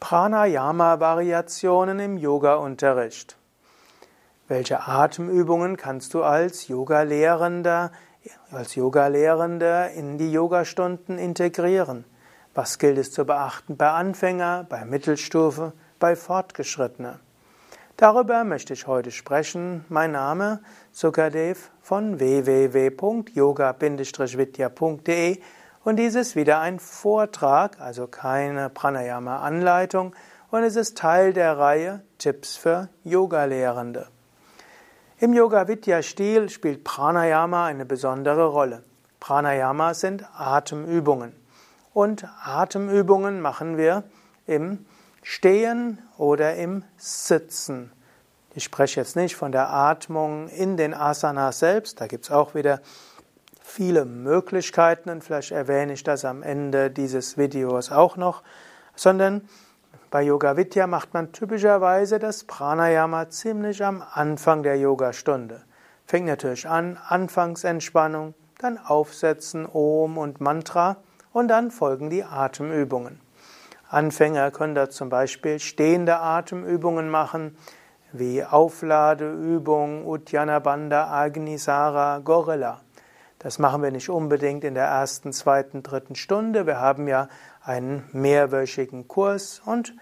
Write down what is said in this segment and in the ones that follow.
Pranayama-Variationen im Yoga-Unterricht. Welche Atemübungen kannst du als Yoga-Lehrender, als Yoga-Lehrende in die Yogastunden integrieren? Was gilt es zu beachten bei Anfänger, bei Mittelstufe, bei Fortgeschrittener? Darüber möchte ich heute sprechen. Mein Name Sukadev von www.yoga-vidya.de und dies ist wieder ein Vortrag, also keine Pranayama-Anleitung und es ist Teil der Reihe Tipps für Yoga-Lehrende. Im Yoga-Vidya-Stil spielt Pranayama eine besondere Rolle. Pranayama sind Atemübungen. Und Atemübungen machen wir im Stehen oder im Sitzen. Ich spreche jetzt nicht von der Atmung in den Asanas selbst, da gibt es auch wieder viele Möglichkeiten und vielleicht erwähne ich das am Ende dieses Videos auch noch, sondern bei Yoga Vidya macht man typischerweise das Pranayama ziemlich am Anfang der Yogastunde. Fängt natürlich an, Anfangsentspannung, dann Aufsetzen, Om und Mantra und dann folgen die Atemübungen. Anfänger können da zum Beispiel stehende Atemübungen machen, wie Aufladeübung, Uddiyana Bandha, Agnisara, Gorilla. Das machen wir nicht unbedingt in der ersten, zweiten, dritten Stunde. Wir haben ja einen mehrwöchigen Kurs und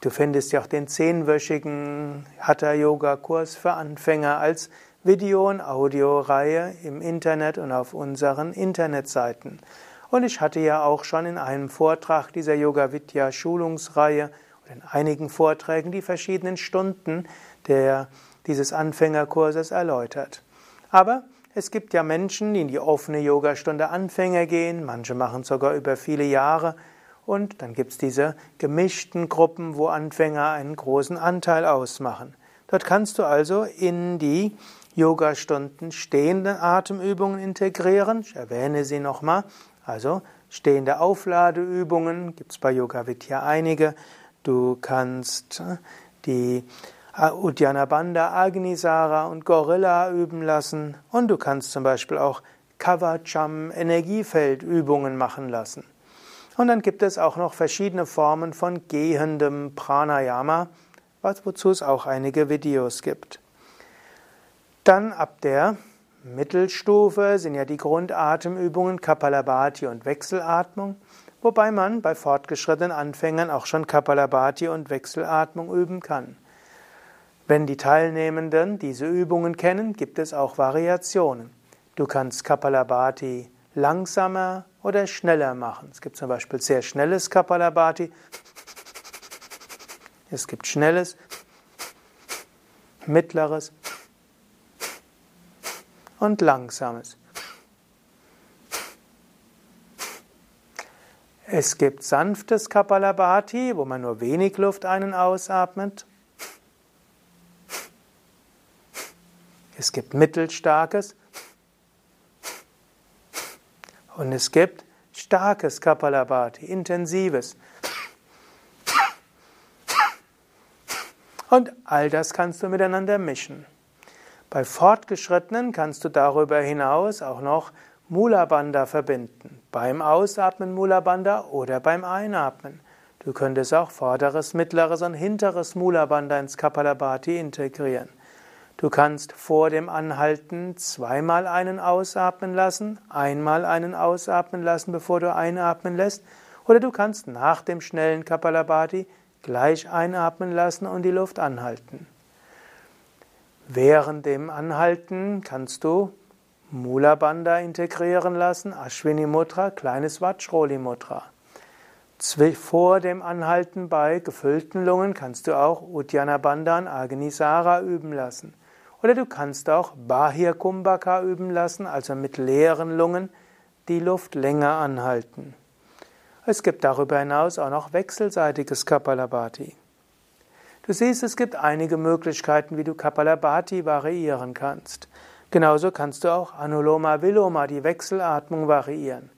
du findest ja auch den zehnwöchigen Hatha-Yoga-Kurs für Anfänger als Video- und Audioreihe im Internet und auf unseren Internetseiten. Und ich hatte ja auch schon in einem Vortrag dieser Yoga Vidya Schulungsreihe oder in einigen Vorträgen die verschiedenen Stunden der, dieses Anfängerkurses erläutert. Aber es gibt ja Menschen, die in die offene Yogastunde Anfänger gehen, manche machen sogar über viele Jahre und dann gibt es diese gemischten Gruppen, wo Anfänger einen großen Anteil ausmachen. Dort kannst du also in die Yogastunden stehende Atemübungen integrieren. Ich erwähne sie nochmal. Also stehende Aufladeübungen gibt es bei Yoga Vidya einige. Du kannst die Uddiyana Agnisara und Gorilla üben lassen und du kannst zum Beispiel auch Kavacham Energiefeldübungen machen lassen. Und dann gibt es auch noch verschiedene Formen von gehendem Pranayama, wozu es auch einige Videos gibt. Dann ab der Mittelstufe sind ja die Grundatemübungen Kapalabhati und Wechselatmung, wobei man bei fortgeschrittenen Anfängern auch schon Kapalabhati und Wechselatmung üben kann. Wenn die Teilnehmenden diese Übungen kennen, gibt es auch Variationen. Du kannst Kapalabhati langsamer oder schneller machen. Es gibt zum Beispiel sehr schnelles Kapalabhati. Es gibt schnelles, mittleres und langsames. Es gibt sanftes Kapalabhati, wo man nur wenig Luft ein- und ausatmet. Es gibt mittelstarkes und es gibt starkes Kapalabhati, intensives. Und all das kannst du miteinander mischen. Bei Fortgeschrittenen kannst du darüber hinaus auch noch Mula Bandha verbinden. Beim Ausatmen Mula Bandha oder beim Einatmen. Du könntest auch vorderes, mittleres und hinteres Mula Bandha ins Kapalabhati integrieren. Du kannst vor dem Anhalten zweimal einen ausatmen lassen, einmal einen ausatmen lassen, bevor du einatmen lässt, oder du kannst nach dem schnellen Kapalabhati gleich einatmen lassen und die Luft anhalten. Während dem Anhalten kannst du Mula Bandha integrieren lassen, Ashwini Mudra, kleines Vajroli Mudra. Vor dem Anhalten bei gefüllten Lungen kannst du auch Uddiyana Bandha und Agnisara üben lassen. Oder du kannst auch Bahir Kumbhaka üben lassen, also mit leeren Lungen die Luft länger anhalten. Es gibt darüber hinaus auch noch wechselseitiges Kapalabhati. Du siehst, es gibt einige Möglichkeiten, wie du Kapalabhati variieren kannst. Genauso kannst du auch Anuloma Viloma, die Wechselatmung, variieren.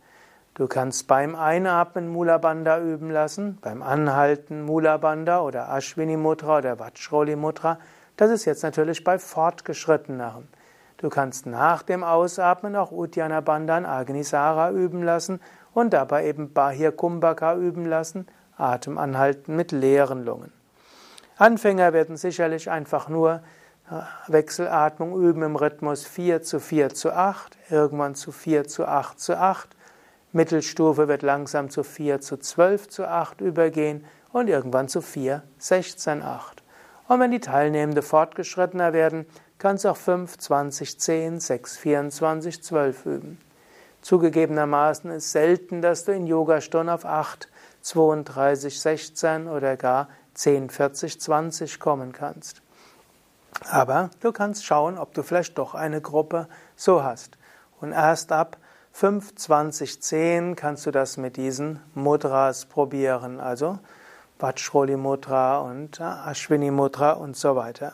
Du kannst beim Einatmen Mula Bandha üben lassen, beim Anhalten Mula Bandha oder Ashwini Mudra oder Vajroli Mudra das ist jetzt natürlich bei Fortgeschritteneren. Du kannst nach dem Ausatmen auch Uddiyana Bandhan Agnisara üben lassen und dabei eben Bahir Kumbhaka üben lassen, Atem anhalten mit leeren Lungen. Anfänger werden sicherlich einfach nur äh, Wechselatmung üben im Rhythmus 4 zu 4 zu 8, irgendwann zu 4 zu 8 zu 8. Mittelstufe wird langsam zu 4 zu 12 zu 8 übergehen und irgendwann zu 4, 16, 8. Und wenn die Teilnehmenden fortgeschrittener werden, kannst du auch 5, 20, 10, 6, 24, 12 üben. Zugegebenermaßen ist selten, dass du in Yogastunden auf 8, 32, 16 oder gar 10, 40, 20 kommen kannst. Aber du kannst schauen, ob du vielleicht doch eine Gruppe so hast. Und erst ab 5, 20, 10 kannst du das mit diesen Mudras probieren. Also Vajroli Mudra und Ashwini Mudra und so weiter.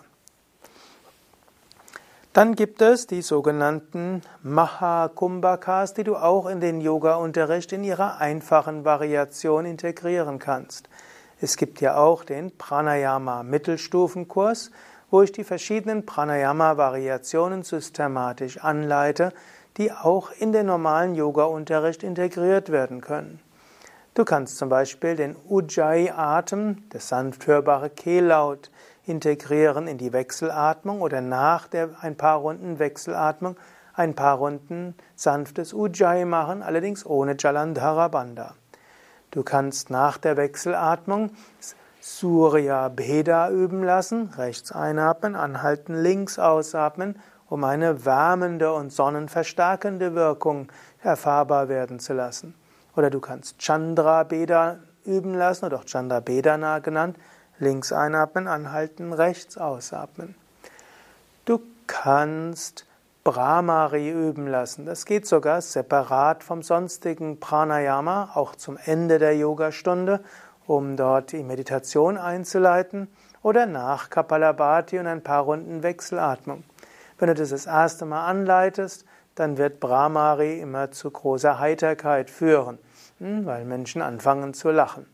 Dann gibt es die sogenannten Mahakumbhakas, die du auch in den Yoga-Unterricht in ihrer einfachen Variation integrieren kannst. Es gibt ja auch den Pranayama Mittelstufenkurs, wo ich die verschiedenen Pranayama-Variationen systematisch anleite, die auch in den normalen Yoga-Unterricht integriert werden können. Du kannst zum Beispiel den Ujjayi-Atem, das sanft hörbare Kehllaut, integrieren in die Wechselatmung oder nach der ein paar Runden Wechselatmung ein paar Runden sanftes Ujjayi machen, allerdings ohne Jalandhara Bandha. Du kannst nach der Wechselatmung Surya Bheda üben lassen, rechts einatmen, anhalten, links ausatmen, um eine wärmende und sonnenverstärkende Wirkung erfahrbar werden zu lassen. Oder du kannst Chandra Beda üben lassen, oder auch Chandra Bedana genannt, links einatmen, anhalten, rechts ausatmen. Du kannst Brahmari üben lassen. Das geht sogar separat vom sonstigen Pranayama, auch zum Ende der Yogastunde um dort die Meditation einzuleiten oder nach Kapalabhati und ein paar Runden Wechselatmung. Wenn du das das erste Mal anleitest, dann wird Brahmari immer zu großer Heiterkeit führen, weil Menschen anfangen zu lachen.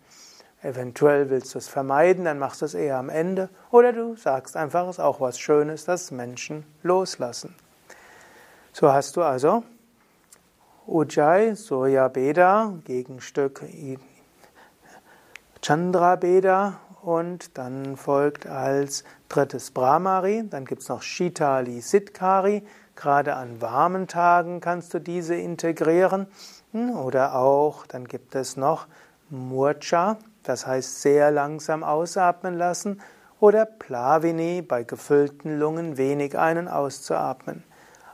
Eventuell willst du es vermeiden, dann machst du es eher am Ende. Oder du sagst einfach, es ist auch was Schönes, dass Menschen loslassen. So hast du also Ujjayi, Surya Beda, Gegenstück Chandra Beda und dann folgt als drittes Brahmari, dann gibt es noch Shitali Siddhkari. Gerade an warmen Tagen kannst du diese integrieren. Hm, oder auch, dann gibt es noch Murcha, das heißt sehr langsam ausatmen lassen. Oder Plavini, bei gefüllten Lungen wenig einen auszuatmen.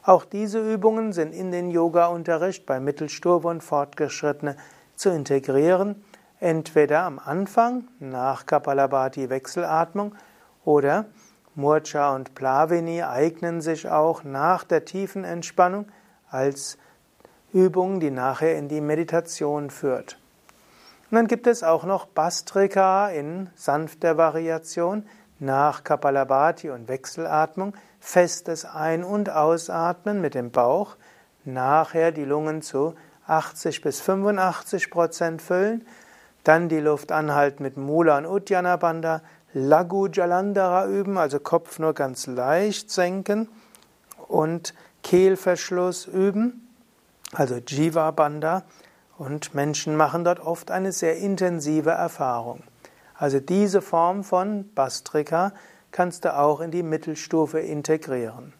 Auch diese Übungen sind in den Yoga-Unterricht bei Mittelstufe und Fortgeschrittene zu integrieren entweder am Anfang nach Kapalabhati Wechselatmung oder Murcha und Plavini eignen sich auch nach der tiefen Entspannung als Übung, die nachher in die Meditation führt. Und dann gibt es auch noch Bastrika in sanfter Variation nach Kapalabhati und Wechselatmung, festes Ein- und Ausatmen mit dem Bauch, nachher die Lungen zu 80 bis 85 Prozent füllen, dann die Luft anhalten mit Mula und Uddiyana Bandha. Lagu Jalandhara üben, also Kopf nur ganz leicht senken. Und Kehlverschluss üben, also Jiva Bandha. Und Menschen machen dort oft eine sehr intensive Erfahrung. Also diese Form von Bastrika kannst du auch in die Mittelstufe integrieren.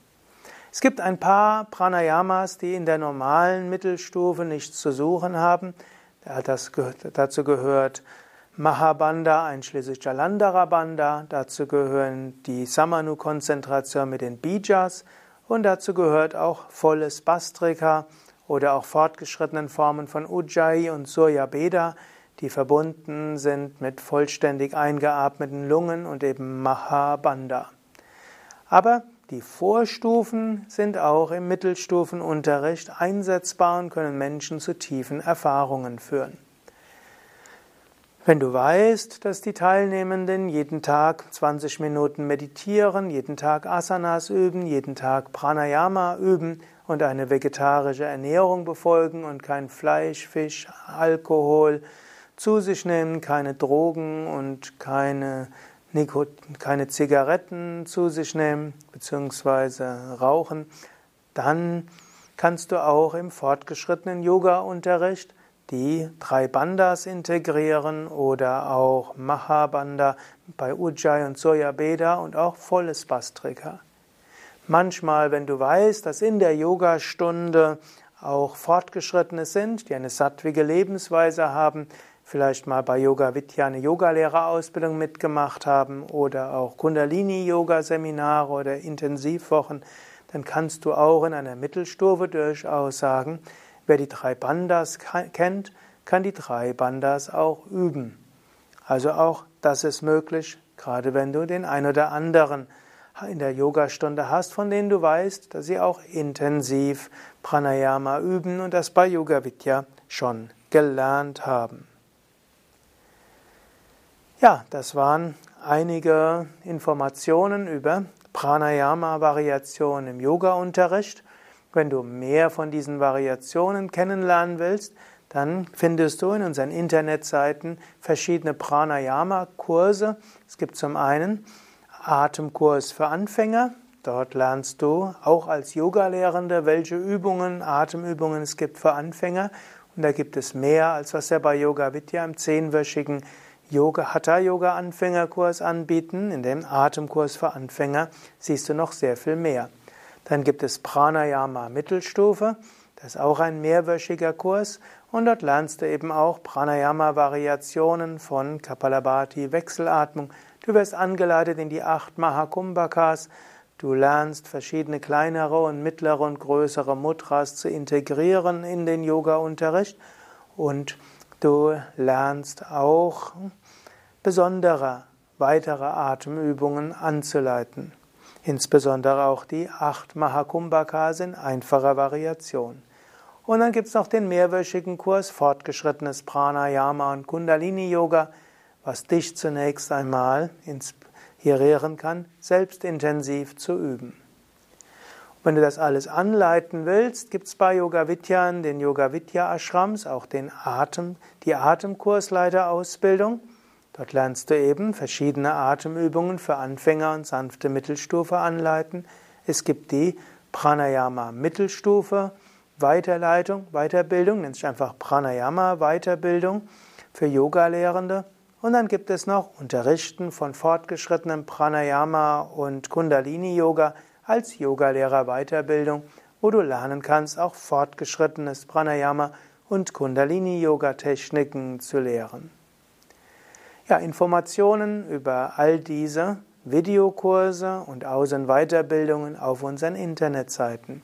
Es gibt ein paar Pranayamas, die in der normalen Mittelstufe nichts zu suchen haben. Dazu gehört Mahabandha einschließlich Jalandhara Bandha, dazu gehören die Samanu-Konzentration mit den Bijas und dazu gehört auch volles Bastrika oder auch fortgeschrittenen Formen von Ujjayi und Surya Beda, die verbunden sind mit vollständig eingeatmeten Lungen und eben Mahabandha. Aber die Vorstufen sind auch im Mittelstufenunterricht einsetzbar und können Menschen zu tiefen Erfahrungen führen. Wenn du weißt, dass die Teilnehmenden jeden Tag 20 Minuten meditieren, jeden Tag Asanas üben, jeden Tag Pranayama üben und eine vegetarische Ernährung befolgen und kein Fleisch, Fisch, Alkohol zu sich nehmen, keine Drogen und keine keine Zigaretten zu sich nehmen bzw. rauchen, dann kannst du auch im fortgeschrittenen Yoga-Unterricht die drei Bandas integrieren oder auch Mahabanda bei Ujjayi und Soyabeda und auch volles Bastrika. Manchmal, wenn du weißt, dass in der Yogastunde auch Fortgeschrittene sind, die eine sattwige Lebensweise haben, vielleicht mal bei Yoga Vidya eine Yogalehrerausbildung mitgemacht haben oder auch Kundalini-Yoga-Seminare oder Intensivwochen, dann kannst du auch in einer Mittelstufe durchaus sagen, wer die drei Bandas kennt, kann die drei Bandas auch üben. Also auch das ist möglich, gerade wenn du den ein oder anderen in der Yogastunde hast, von denen du weißt, dass sie auch intensiv Pranayama üben und das bei Yoga Vidya schon gelernt haben. Ja, das waren einige Informationen über Pranayama-Variationen im Yoga-Unterricht. Wenn du mehr von diesen Variationen kennenlernen willst, dann findest du in unseren Internetseiten verschiedene Pranayama-Kurse. Es gibt zum einen Atemkurs für Anfänger. Dort lernst du auch als Yogalehrende, welche Übungen, Atemübungen es gibt für Anfänger. Und da gibt es mehr, als was wir bei Yoga Vidya im zehnwöchigen Yoga Hatha Yoga Anfängerkurs anbieten. In dem Atemkurs für Anfänger siehst du noch sehr viel mehr. Dann gibt es Pranayama Mittelstufe. Das ist auch ein mehrwöchiger Kurs und dort lernst du eben auch Pranayama-Variationen von Kapalabhati, Wechselatmung, Du wirst angeleitet in die acht Mahakumbhakas. Du lernst verschiedene kleinere und mittlere und größere Mudras zu integrieren in den Yoga-Unterricht und du lernst auch besondere weitere Atemübungen anzuleiten. Insbesondere auch die acht Mahakumbhakas in einfacher Variation. Und dann gibt es noch den mehrwöchigen Kurs Fortgeschrittenes Pranayama und Kundalini Yoga was dich zunächst einmal inspirieren kann, selbst intensiv zu üben. wenn du das alles anleiten willst, gibt es bei Yoga Vidya den Yoga Vidya Ashrams auch den Atem, die Atemkursleiterausbildung. Dort lernst du eben verschiedene Atemübungen für Anfänger und sanfte Mittelstufe anleiten. Es gibt die Pranayama Mittelstufe Weiterleitung, Weiterbildung, nennt sich einfach Pranayama Weiterbildung für Yoga-Lehrende. Und dann gibt es noch Unterrichten von fortgeschrittenem Pranayama und Kundalini-Yoga als Yogalehrer Weiterbildung, wo du lernen kannst, auch fortgeschrittenes Pranayama und Kundalini-Yoga-Techniken zu lehren. Ja, Informationen über all diese Videokurse und Aus- und Weiterbildungen auf unseren Internetseiten.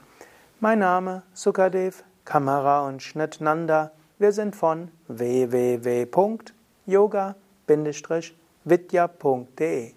Mein Name Sukadev, Kamera und Schnitt Nanda. Wir sind von www.yoga.com vidya.de